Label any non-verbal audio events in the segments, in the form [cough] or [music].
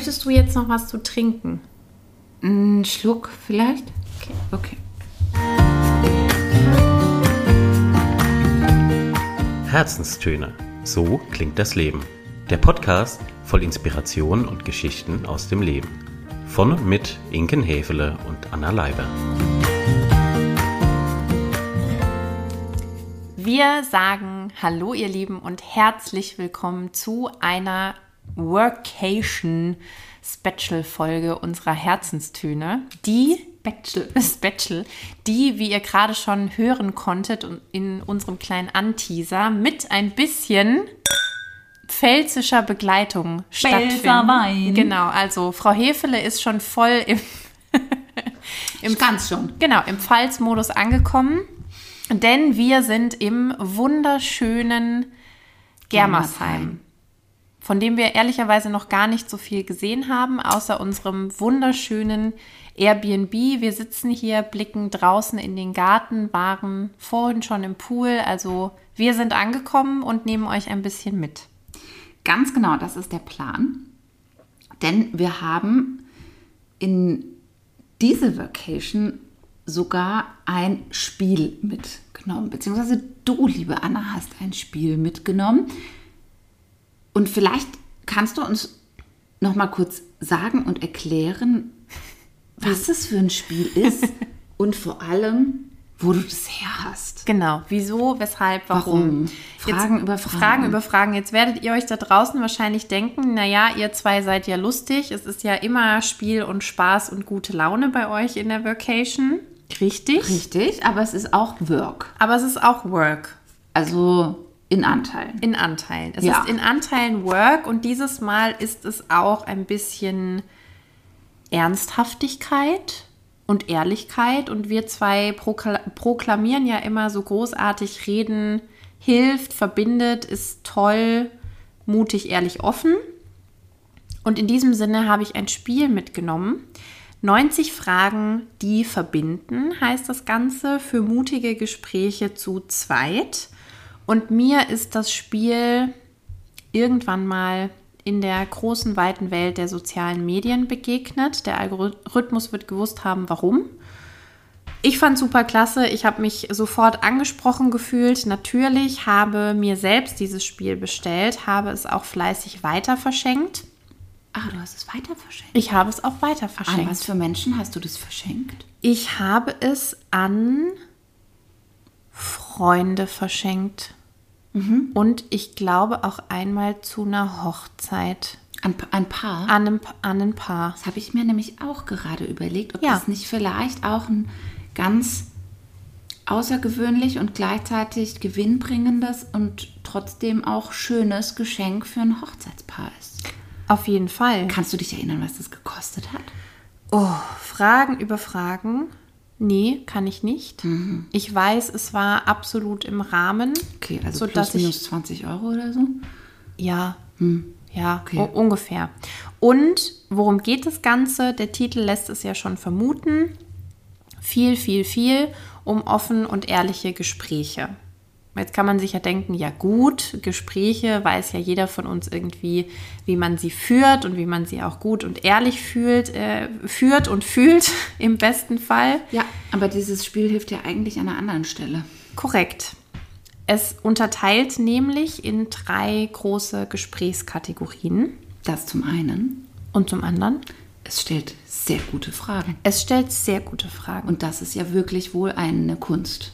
möchtest du jetzt noch was zu trinken? Ein Schluck vielleicht? Okay. Okay. Herzenstöne. So klingt das Leben. Der Podcast voll Inspiration und Geschichten aus dem Leben. Von und mit Inken Hefele und Anna Leiber. Wir sagen Hallo, ihr Lieben, und herzlich willkommen zu einer Workation Special Folge unserer Herzenstöne, die Special. [laughs] Special, die, wie ihr gerade schon hören konntet und in unserem kleinen Anteaser mit ein bisschen pfälzischer Begleitung stattfinden. Genau, also Frau Hefele ist schon voll im, [laughs] Im ganz schon. genau, im Pfalz-Modus angekommen, denn wir sind im wunderschönen Germersheim, Germersheim. Von dem wir ehrlicherweise noch gar nicht so viel gesehen haben, außer unserem wunderschönen Airbnb. Wir sitzen hier, blicken draußen in den Garten, waren vorhin schon im Pool, also wir sind angekommen und nehmen euch ein bisschen mit. Ganz genau, das ist der Plan. Denn wir haben in diese Vacation sogar ein Spiel mitgenommen. Beziehungsweise du, liebe Anna, hast ein Spiel mitgenommen. Und vielleicht kannst du uns noch mal kurz sagen und erklären, was es für ein Spiel ist [laughs] und vor allem, wo du das her hast. Genau, wieso, weshalb, warum? Warum? Fragen Jetzt, über Fragen. Fragen über Fragen. Jetzt werdet ihr euch da draußen wahrscheinlich denken, naja, ihr zwei seid ja lustig. Es ist ja immer Spiel und Spaß und gute Laune bei euch in der Vacation. Richtig. Richtig, aber es ist auch Work. Aber es ist auch Work. Also in Anteilen. In Anteilen. Es Ja. ist in Anteilen Work und dieses Mal ist es auch ein bisschen Ernsthaftigkeit und Ehrlichkeit. Und wir zwei prokla proklamieren ja immer so großartig, reden hilft, verbindet, ist toll, mutig, ehrlich, offen. Und in diesem Sinne habe ich ein Spiel mitgenommen. 90 Fragen, die verbinden, heißt das Ganze, für mutige Gespräche zu zweit. Und mir ist das Spiel irgendwann mal in der großen, weiten Welt der sozialen Medien begegnet. Der Algorithmus wird gewusst haben, warum. Ich fand super klasse. Ich habe mich sofort angesprochen gefühlt. Natürlich habe mir selbst dieses Spiel bestellt, habe es auch fleißig weiter verschenkt. Ah, du hast es weiter verschenkt. Ich habe es auch weiter An verschenkt. was für Menschen hast du das verschenkt? Ich habe es an Freunde verschenkt. Und ich glaube auch einmal zu einer Hochzeit. An ein Paar? An einem, an ein Paar. Das habe ich mir nämlich auch gerade überlegt, ob Ja. das nicht vielleicht auch ein ganz außergewöhnlich und gleichzeitig gewinnbringendes und trotzdem auch schönes Geschenk für ein Hochzeitspaar ist. Auf jeden Fall. Kannst du dich erinnern, was das gekostet hat? Oh, Fragen über Fragen. Nee, kann ich nicht. Ich weiß, es war absolut im Rahmen. Okay, also plus minus ich 20 Euro oder so? Ja, ja, Okay. ungefähr. Und worum geht das Ganze? Der Titel lässt es ja schon vermuten. Viel, viel, viel um offen und ehrliche Gespräche. Jetzt kann man sich ja denken, ja gut, Gespräche weiß ja jeder von uns irgendwie, wie man sie führt und wie man sie auch gut und ehrlich fühlt, äh, führt und fühlt [laughs] im besten Fall. Ja, aber dieses Spiel hilft ja eigentlich an einer anderen Stelle. Korrekt. Es unterteilt nämlich in drei große Gesprächskategorien. Das zum einen. Und zum anderen, Es stellt sehr gute Fragen. es stellt sehr gute Fragen und, Und das ist ja wirklich wohl eine Kunst.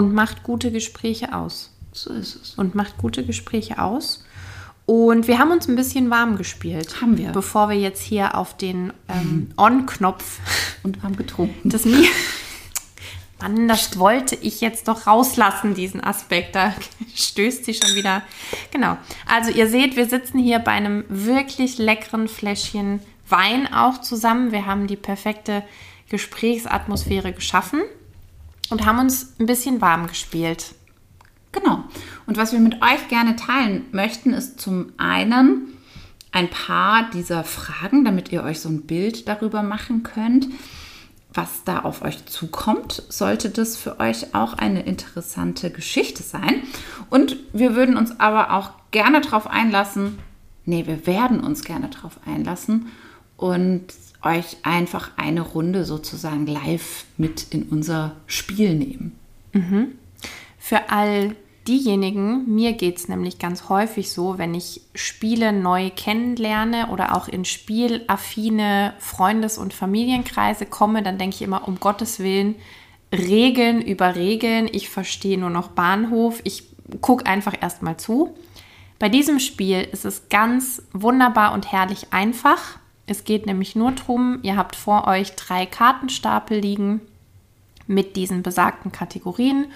Und macht gute Gespräche aus. So ist es. Und macht gute Gespräche aus. Und wir haben uns ein bisschen warm gespielt. Haben wir. Bevor wir jetzt hier auf den ähm, On-Knopf Und haben getrunken. des Mi Mann, das wollte ich jetzt doch rauslassen, diesen Aspekt. Da stößt sie schon wieder. Genau. Also ihr seht, wir sitzen hier bei einem wirklich leckeren Fläschchen Wein auch zusammen. Wir haben die perfekte Gesprächsatmosphäre geschaffen und haben uns ein bisschen warm gespielt. Genau. Und was wir mit euch gerne teilen möchten, ist zum einen ein paar dieser Fragen, damit ihr euch so ein Bild darüber machen könnt, was da auf euch zukommt. Sollte das für euch auch eine interessante Geschichte sein. Und wir würden uns aber auch gerne darauf einlassen, Nee, wir werden uns gerne darauf einlassen und euch einfach eine Runde sozusagen live mit in unser Spiel nehmen. Für all diejenigen, mir geht es nämlich ganz häufig so, wenn ich Spiele neu kennenlerne oder auch in spielaffine Freundes- und Familienkreise komme, dann denke ich immer, um Gottes Willen, Regeln über Regeln. Ich verstehe nur noch Bahnhof. Ich gucke einfach erstmal zu. Bei diesem Spiel ist es ganz wunderbar und herrlich einfach. Es geht nämlich nur darum, ihr habt vor euch drei Kartenstapel liegen mit diesen besagten Kategorien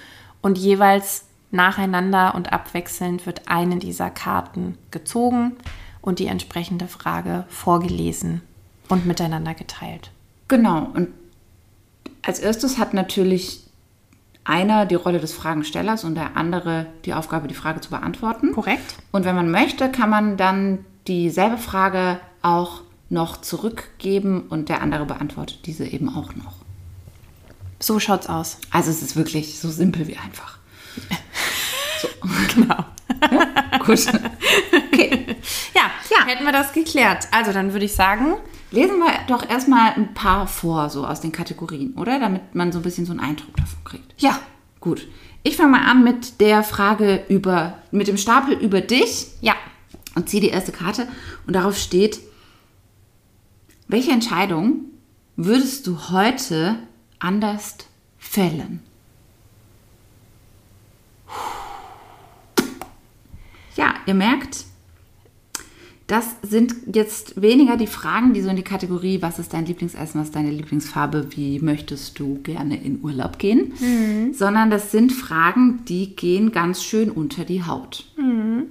und jeweils nacheinander und abwechselnd wird eine dieser Karten gezogen und die entsprechende Frage vorgelesen und miteinander geteilt. Genau. Und als erstes hat natürlich einer die Rolle des Fragenstellers und der andere die Aufgabe, die Frage zu beantworten. Korrekt? Und wenn man möchte, kann man dann dieselbe Frage auch noch zurückgeben und der andere beantwortet diese eben auch noch. So schaut's aus. Also es ist wirklich so simpel wie einfach. [laughs] Genau. Gut. Okay. Ja, Ja. hätten wir das geklärt. Also dann würde ich sagen, Lesen wir doch erstmal ein paar vor, so aus den Kategorien, oder? Damit man so ein bisschen so einen Eindruck davon kriegt. ja, Gut. Ich fange mal an mit der Frage über, mit dem Stapel über dich ja, und ziehe die erste Karte und darauf steht, welche Entscheidung würdest du heute anders fällen? Ja, ihr merkt, das sind jetzt weniger die Fragen, die so in die Kategorie, was ist dein Lieblingsessen, was ist deine Lieblingsfarbe, wie möchtest du gerne in Urlaub gehen, sondern das sind Fragen, die gehen ganz schön unter die Haut. Gut,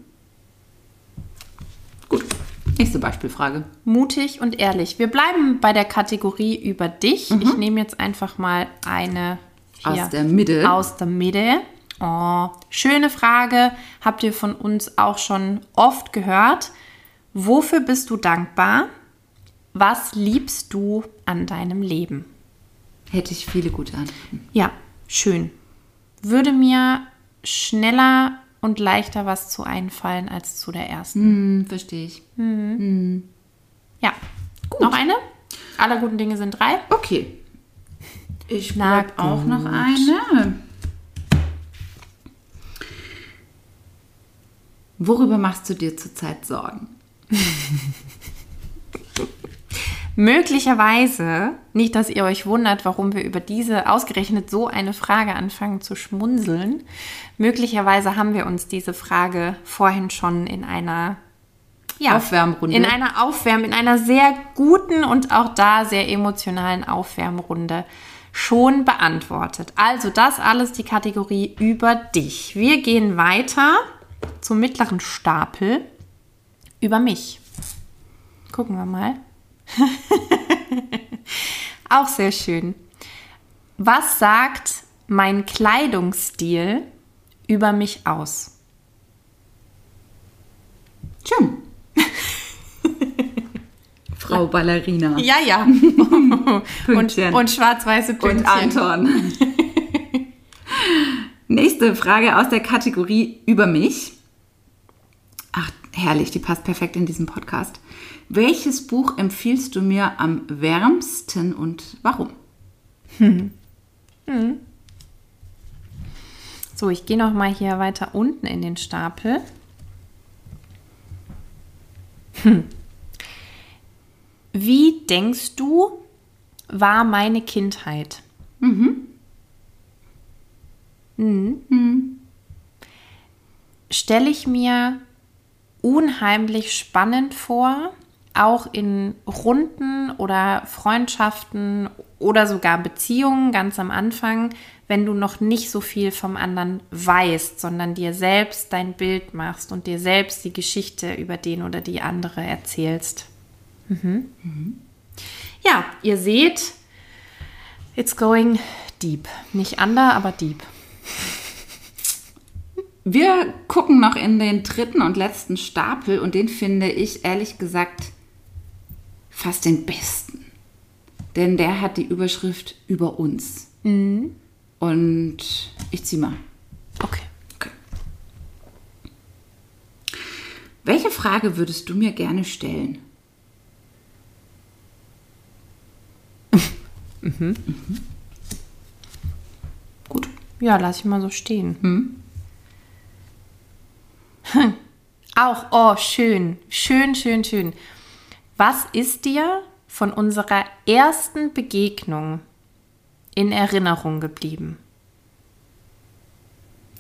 nächste Beispielfrage. mutig und ehrlich. Wir bleiben bei der Kategorie über dich. Ich nehme jetzt einfach mal eine hier Aus der Mitte. Aus der Mitte. Oh, schöne Frage. Habt ihr von uns auch schon oft gehört. Wofür bist du dankbar? Was liebst du an deinem Leben? Hätte ich viele gute Antworten. Ja, schön. Würde mir schneller und leichter was zu einfallen als zu der ersten. Hm, verstehe ich. Ja. Noch eine? Alle guten Dinge sind drei. Okay. Ich bleib auch gut. noch eine. Worüber machst du dir zurzeit Sorgen? [laughs] Möglicherweise, nicht, dass ihr euch wundert, warum wir über diese ausgerechnet so eine Frage anfangen zu schmunzeln. Möglicherweise haben wir uns diese Frage vorhin schon in einer ja, Aufwärmrunde. In einer Aufwärm, in einer sehr guten und auch da sehr emotionalen Aufwärmrunde schon beantwortet. Also das alles die Kategorie über dich. Wir gehen weiter zum mittleren Stapel über mich. Gucken wir mal. [laughs] Auch sehr schön. Was sagt mein Kleidungsstil über mich aus? Schön. [laughs] Frau Ballerina. Ja, ja. [laughs] und, und schwarz-weiße Pünktchen. Und Anton. Nächste Frage aus der Kategorie über mich. Herrlich, die passt perfekt in diesen Podcast. Welches Buch empfiehlst du mir am wärmsten und warum? So, ich gehe noch mal hier weiter unten in den Stapel. Hm. Wie denkst du, war meine Kindheit? Mhm. Stelle ich mir unheimlich spannend vor, auch in Runden oder Freundschaften oder sogar Beziehungen ganz am Anfang, wenn du noch nicht so viel vom anderen weißt, sondern dir selbst dein Bild machst und dir selbst die Geschichte über den oder die andere erzählst. Mhm. Ja, ihr seht, it's going deep. Nicht under, aber deep. Wir gucken noch in den dritten und letzten Stapel und den finde ich ehrlich gesagt fast den besten. Denn der hat die Überschrift über uns. Und ich ziehe mal. Okay. Okay. Welche Frage würdest du mir gerne stellen? [laughs] Mhm. Gut. Ja, lass ich mal so stehen. Hm. Auch, oh, schön, schön, schön, schön. Was ist dir von unserer ersten Begegnung in Erinnerung geblieben?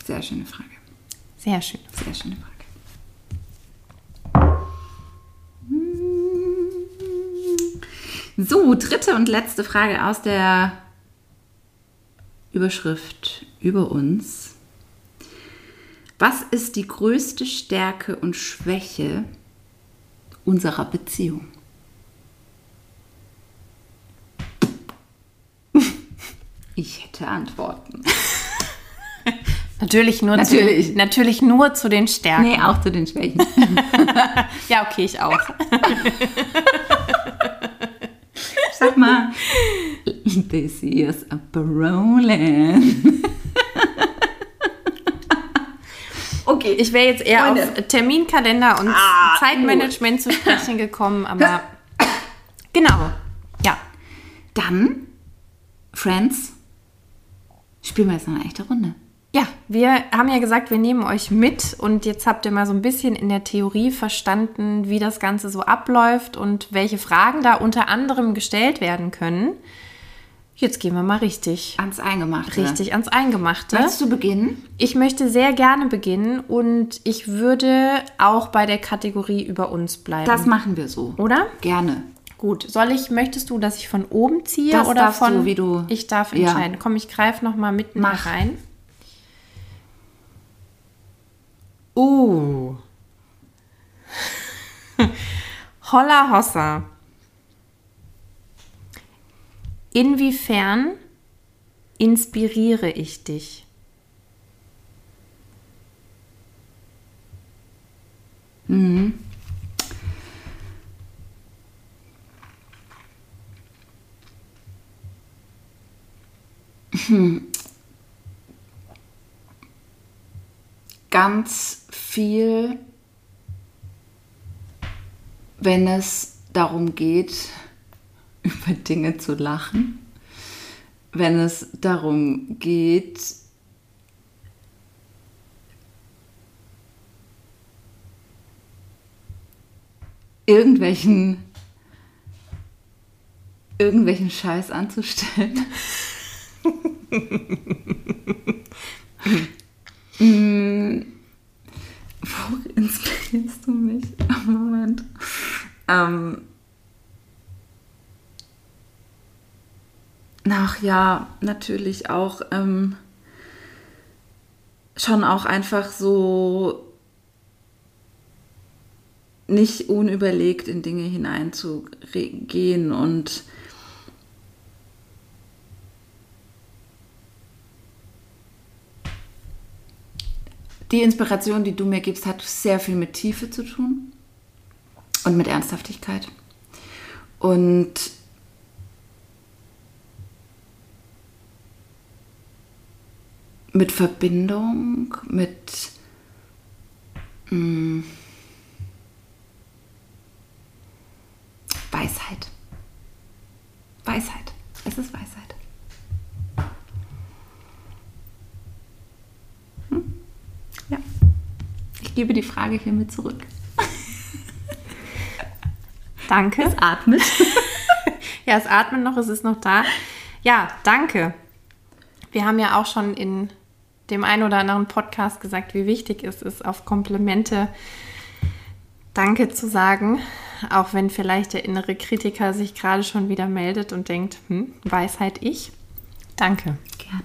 Sehr schöne Frage. Sehr schön. Sehr schöne Frage. So, dritte und letzte Frage aus der Überschrift über uns. Was ist die größte Stärke und Schwäche unserer Beziehung? [laughs] Ich hätte Antworten. [laughs] Natürlich nur, Natürlich. Zu, natürlich nur zu den Stärken. Nee, auch zu den Schwächen. [laughs] Ja, okay, ich auch. Sag mal, this is a Brolin. Okay, Ich wäre jetzt eher Freunde. auf Terminkalender und Ah, Zeitmanagement zu sprechen gekommen, [laughs] aber genau. Ja. Dann, Friends, spielen wir jetzt noch eine echte Runde. Ja, wir haben ja gesagt, wir nehmen euch mit und jetzt habt ihr mal so ein bisschen in der Theorie verstanden, wie das Ganze so abläuft und welche Fragen da unter anderem gestellt werden können. Jetzt gehen wir mal richtig, Ans Eingemachte. richtig ans Eingemachte. Möchtest du beginnen? Ich möchte sehr gerne beginnen und ich würde auch bei der Kategorie über uns bleiben. Das machen wir so. Oder? Gerne. Gut. Soll ich, möchtest du, dass ich von oben ziehe Das oder darfst von. du, wie du- Ich darf Ja. entscheiden. Komm, ich greife nochmal mitten Mach. rein. Uh. [laughs] Holla Hossa. Inwiefern inspiriere ich dich? Ganz viel, wenn es darum geht, [laughs] über Dinge zu lachen. Wenn es darum geht, irgendwelchen irgendwelchen Scheiß anzustellen. [laughs] Mm, Wo inspirierst du mich? [laughs] Moment. Ähm, ach ja, natürlich auch ähm, schon auch einfach so nicht unüberlegt in Dinge hineinzugehen und die Inspiration, die du mir gibst, hat sehr viel mit Tiefe zu tun und mit Ernsthaftigkeit. Und mit Verbindung, mit mm, Weisheit. Weisheit. Es ist Weisheit. Hm? Ja. Ich gebe die Frage hiermit zurück. [laughs] Danke. Atmet. [laughs] Ja, es atmet noch, es ist noch da. Ja, danke. Wir haben ja auch schon in dem einen oder anderen Podcast gesagt, wie wichtig es ist, auf Komplimente Danke zu sagen. Auch wenn vielleicht der innere Kritiker sich gerade schon wieder meldet und denkt, hm, Weisheit ich. Danke. Gerne.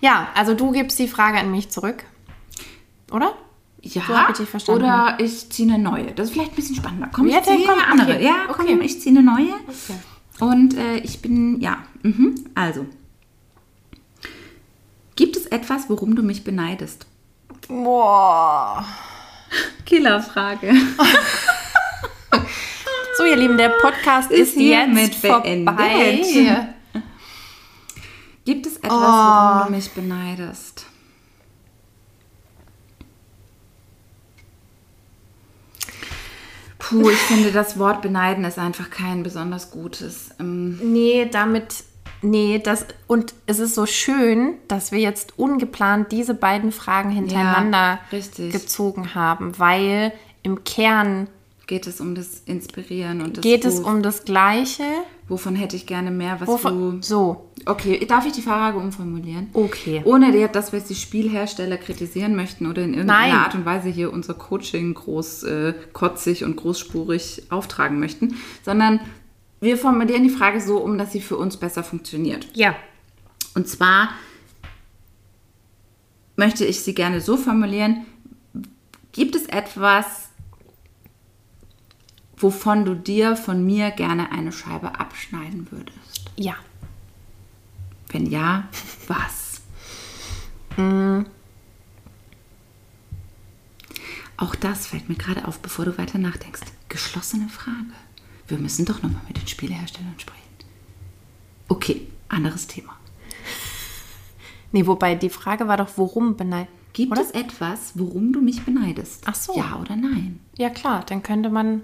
Ja, also du gibst die Frage an mich zurück. Oder? Ja, So ich dich verstanden. oder ich ziehe eine neue. Das ist vielleicht ein bisschen spannender. Komm, Ja, ich ziehe eine andere. okay. Ja, komm, Okay. ich ziehe eine neue. Okay. Und äh, ich bin, ja, mhm. also. Gibt es etwas, worum du mich beneidest? Boah. Killerfrage. [laughs] So, ihr Lieben, der Podcast ist, Ist jetzt vorbei. beendet. Gibt es etwas, Oh. worum du mich beneidest? Puh, ich finde, das Wort beneiden ist einfach kein besonders gutes. Ähm, Nee, damit. Nee, das. Und es ist so schön, dass wir jetzt ungeplant diese beiden Fragen hintereinander richtig. gezogen haben, weil im Kern geht es um das Inspirieren und das geht es um das Gleiche. Wovon hätte ich gerne mehr, was Wovon, du... so, Okay, darf ich die Frage umformulieren? okay. Ohne dass wir jetzt die Spielhersteller kritisieren möchten oder in irgendeiner Nein. Art und Weise hier unser Coaching groß äh, kotzig und großspurig auftragen möchten, sondern wir formulieren die Frage so um, dass sie für uns besser funktioniert. Ja. Und zwar möchte ich sie gerne so formulieren, gibt es etwas, wovon du dir von mir gerne eine Scheibe abschneiden würdest? Ja. Wenn ja, was? Auch das fällt mir gerade auf, bevor du weiter nachdenkst. Geschlossene Frage. Wir müssen doch nochmal mit den Spieleherstellern sprechen. Okay, anderes Thema. Nee, wobei die Frage war doch, worum beneiden. Gibt Oder? es etwas, worum du mich beneidest? Ach so. Ja oder nein? Ja, klar, dann könnte man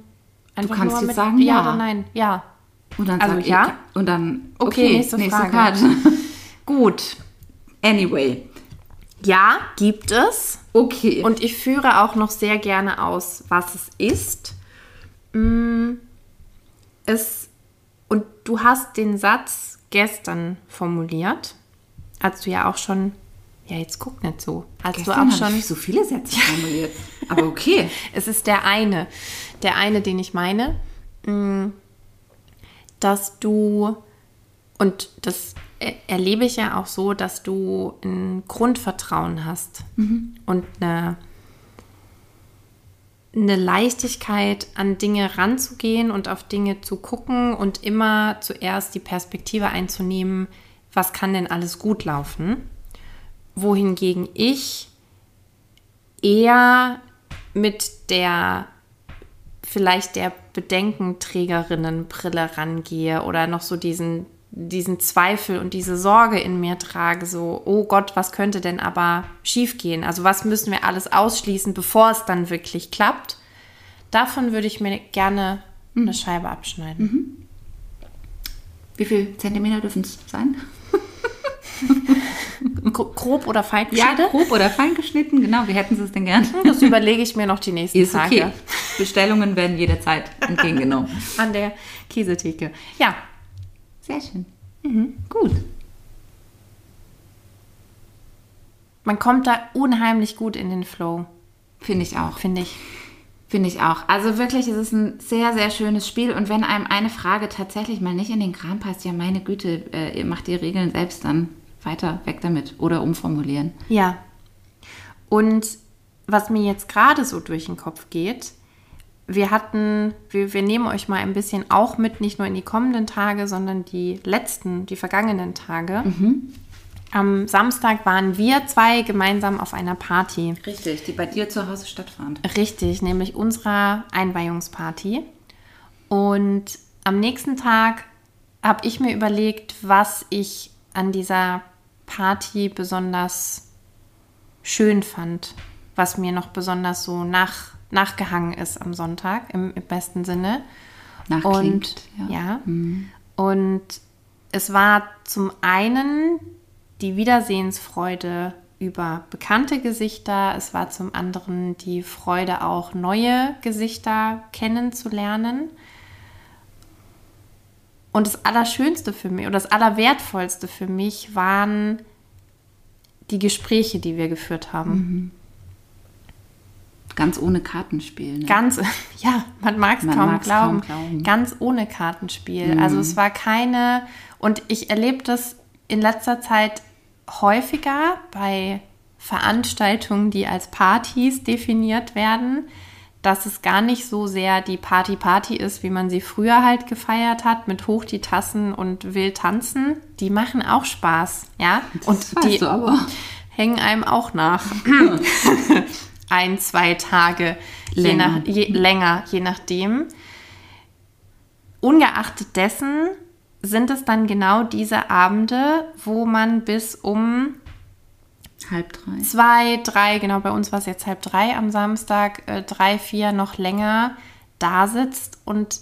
einfach kannst nur jetzt mit sagen, ja ja. oder nein. Ja. Und dann Also sag ja? ich, und dann Okay, nächste Frage. Part. [laughs] Gut. Anyway, Ja, gibt es. okay. Und ich führe auch noch sehr gerne aus, was es ist. Mm, Es, und du hast den Satz gestern formuliert, als du ja auch schon, ja jetzt guck nicht so, als Gestern du auch schon, ich so viele Sätze formuliert. [laughs] Aber okay. es ist der eine, der eine, den ich meine, mm, dass du, und das er- erlebe ich ja auch so, dass du ein Grundvertrauen hast und eine, eine Leichtigkeit, an Dinge ranzugehen und auf Dinge zu gucken und immer zuerst die Perspektive einzunehmen, was kann denn alles gut laufen, wohingegen ich eher mit der vielleicht der Bedenkenträgerinnenbrille rangehe oder noch so diesen, diesen Zweifel und diese Sorge in mir trage, so, oh Gott, was könnte denn aber schiefgehen? Also was müssen wir alles ausschließen, bevor es dann wirklich klappt? Davon würde ich mir gerne eine Scheibe abschneiden. Wie viel Zentimeter dürfen es sein? [laughs] Gro- Grob oder fein Ja, geschnitten? grob oder fein geschnitten. Genau, wie hätten Sie es denn gern? Das überlege ich mir noch die nächsten Ist Tage okay. Bestellungen werden jederzeit entgegengenommen. an der Käsetheke. Ja, Sehr schön. Gut. man kommt da unheimlich gut in den Flow, Finde ich auch. finde ich. Finde ich auch. Also wirklich, es ist ein sehr, sehr schönes Spiel. Und wenn einem eine Frage tatsächlich mal nicht in den Kram passt, ja meine Güte, äh, ihr macht die Regeln selbst dann weiter, weg damit. Oder umformulieren. Ja. Und was mir jetzt gerade so durch den Kopf geht, wir hatten, wir, wir nehmen euch mal ein bisschen auch mit, nicht nur in die kommenden Tage, sondern die letzten, die vergangenen Tage. Am Samstag waren wir zwei gemeinsam auf einer Party. Richtig, die bei dir zu Hause stattfand. Richtig, nämlich unserer Einweihungsparty. Und am nächsten Tag habe ich mir überlegt, was ich an dieser Party besonders schön fand, was mir noch besonders so nach, nachgehangen ist am Sonntag, im, im besten Sinne. Nachklingt. Und ja. ja. Und es war zum einen die Wiedersehensfreude über bekannte Gesichter. Es war zum anderen die Freude, auch neue Gesichter kennenzulernen. Und das Allerschönste für mich oder das Allerwertvollste für mich waren die Gespräche, die wir geführt haben. Ganz ohne Kartenspiel. Ne? Ganz, [laughs] ja, man mag es kaum, kaum glauben. Ganz ohne Kartenspiel. Also es war keine, und ich erlebe das in letzter Zeit häufiger bei Veranstaltungen, die als Partys definiert werden, dass es gar nicht so sehr die Party-Party ist, wie man sie früher halt gefeiert hat, mit hoch die Tassen und wild tanzen. Die machen auch Spaß, ja. und Das weißt die hängen einem auch nach. [laughs] [laughs] Ein, zwei Tage je Länger. nach, je, länger, je nachdem. Ungeachtet dessen sind es dann genau diese Abende, wo man bis um Halb drei. zwei, drei, genau bei uns war es jetzt halb drei am Samstag, äh, drei, vier noch länger, da sitzt und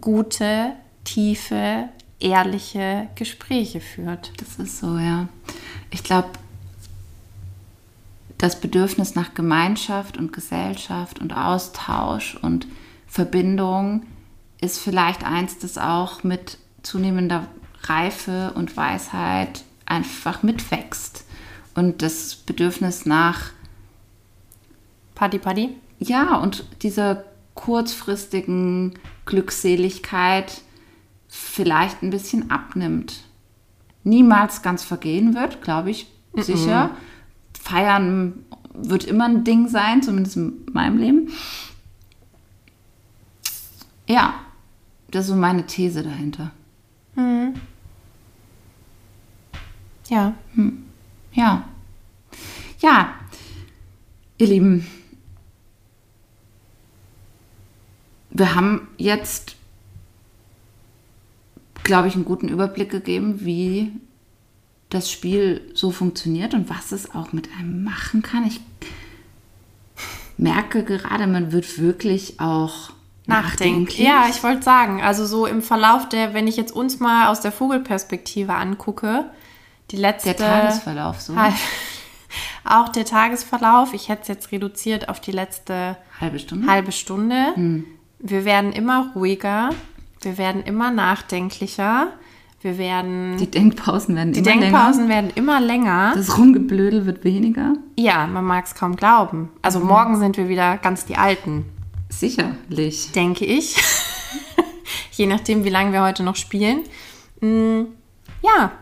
gute, tiefe, ehrliche Gespräche führt. Das ist so, ja. Ich glaube, das Bedürfnis nach Gemeinschaft und Gesellschaft und Austausch und Verbindung ist vielleicht eins, das auch mit zunehmender Reife und Weisheit einfach mitwächst. Und das Bedürfnis nach Paddy Paddy? Ja, und dieser kurzfristigen Glückseligkeit vielleicht ein bisschen abnimmt. Niemals ganz vergehen wird, glaube ich, mm -mm. sicher. Feiern wird immer ein Ding sein, zumindest in meinem Leben. Ja, das ist so meine These dahinter. Hm. Ja. Hm. Ja. Ja, ihr Lieben, wir haben jetzt, glaube ich, einen guten Überblick gegeben, wie das Spiel so funktioniert und was es auch mit einem machen kann. Ich merke gerade, man wird wirklich auch nachdenklich. Ja, ich wollte sagen, also so im Verlauf der, wenn ich jetzt uns mal aus der Vogelperspektive angucke, die letzte. Der Tagesverlauf so. [laughs] Auch der Tagesverlauf, ich hätte es jetzt reduziert auf die letzte halbe Stunde. Halbe Stunde. Hm. Wir werden immer ruhiger, wir werden immer nachdenklicher. Wir werden. Die Denkpausen werden die immer Denkpausen länger. Die Denkpausen werden immer länger. Das Rumgeblödel wird weniger. Ja, man mag es kaum glauben. Also mhm. morgen sind wir wieder ganz die Alten. Sicherlich. Denke ich. [laughs] Je nachdem, wie lange wir heute noch spielen. Mm, ja.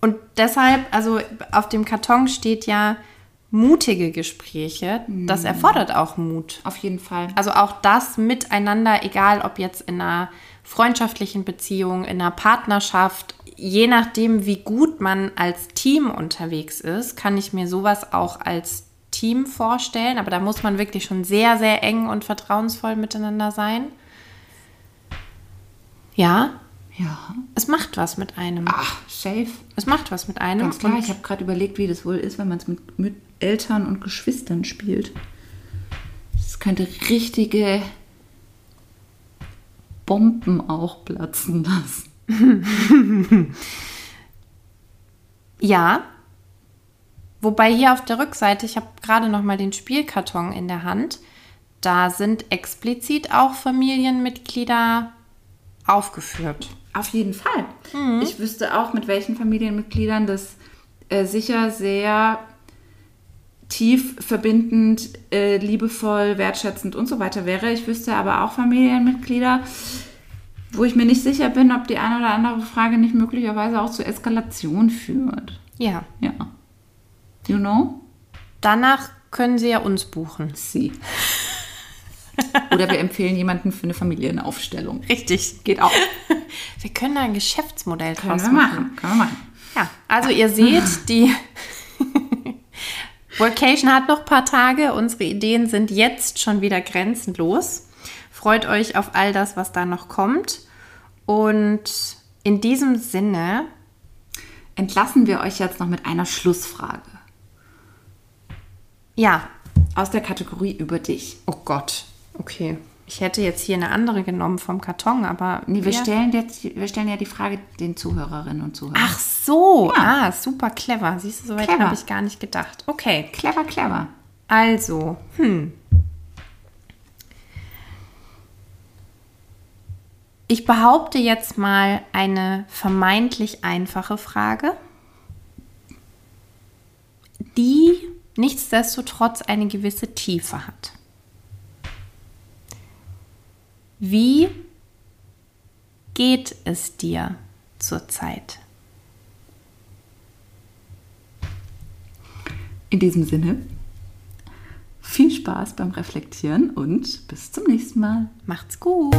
Und deshalb, also auf dem Karton steht ja mutige Gespräche. Das mm. erfordert auch Mut. Auf jeden Fall. Also auch das miteinander, egal ob jetzt in einer freundschaftlichen Beziehung, in einer Partnerschaft, je nachdem, wie gut man als Team unterwegs ist, kann ich mir sowas auch als Team vorstellen, aber da muss man wirklich schon sehr, sehr eng und vertrauensvoll miteinander sein. Ja. Ja. Es macht was mit einem. Ach, safe. Es macht was mit einem. Ganz klar, ich habe gerade überlegt, wie das wohl ist, wenn man es mit, mit Eltern und Geschwistern spielt. Es könnte richtige Bomben auch platzen lassen. [laughs] ja, Wobei hier auf der Rückseite, ich habe gerade noch mal den Spielkarton in der Hand, da sind explizit auch Familienmitglieder aufgeführt. Auf jeden Fall. Mhm. Ich wüsste auch, mit welchen Familienmitgliedern das äh, sicher sehr tief verbindend, äh, liebevoll, wertschätzend und so weiter wäre. Ich wüsste aber auch Familienmitglieder, wo ich mir nicht sicher bin, ob die eine oder andere Frage nicht möglicherweise auch zur Eskalation führt. Ja. Ja. You know? Danach können Sie ja uns buchen. Sie. [laughs] Oder wir empfehlen jemanden für eine Familienaufstellung. Richtig. Geht auch. Wir können da ein Geschäftsmodell können draus wir machen. machen. Können wir machen. Ja, also ihr seht, die Workation hat noch ein paar Tage. Unsere Ideen sind jetzt schon wieder grenzenlos. Freut euch auf all das, was da noch kommt. Und in diesem Sinne entlassen wir euch jetzt noch mit einer Schlussfrage. Ja. Aus der Kategorie über dich. Oh Gott. Okay. Ich hätte jetzt hier eine andere genommen vom Karton, aber. Nee, wir, stellen, jetzt, wir stellen ja die Frage den Zuhörerinnen und Zuhörern. Ach so. Ja. Ah, super clever. Siehst du, soweit habe ich gar nicht gedacht. Okay. Clever, clever. Also, hm. Ich behaupte jetzt mal eine vermeintlich einfache Frage, die nichtsdestotrotz eine gewisse Tiefe hat. Wie geht es dir zurzeit? In diesem Sinne, viel Spaß beim Reflektieren und bis zum nächsten Mal. Macht's gut!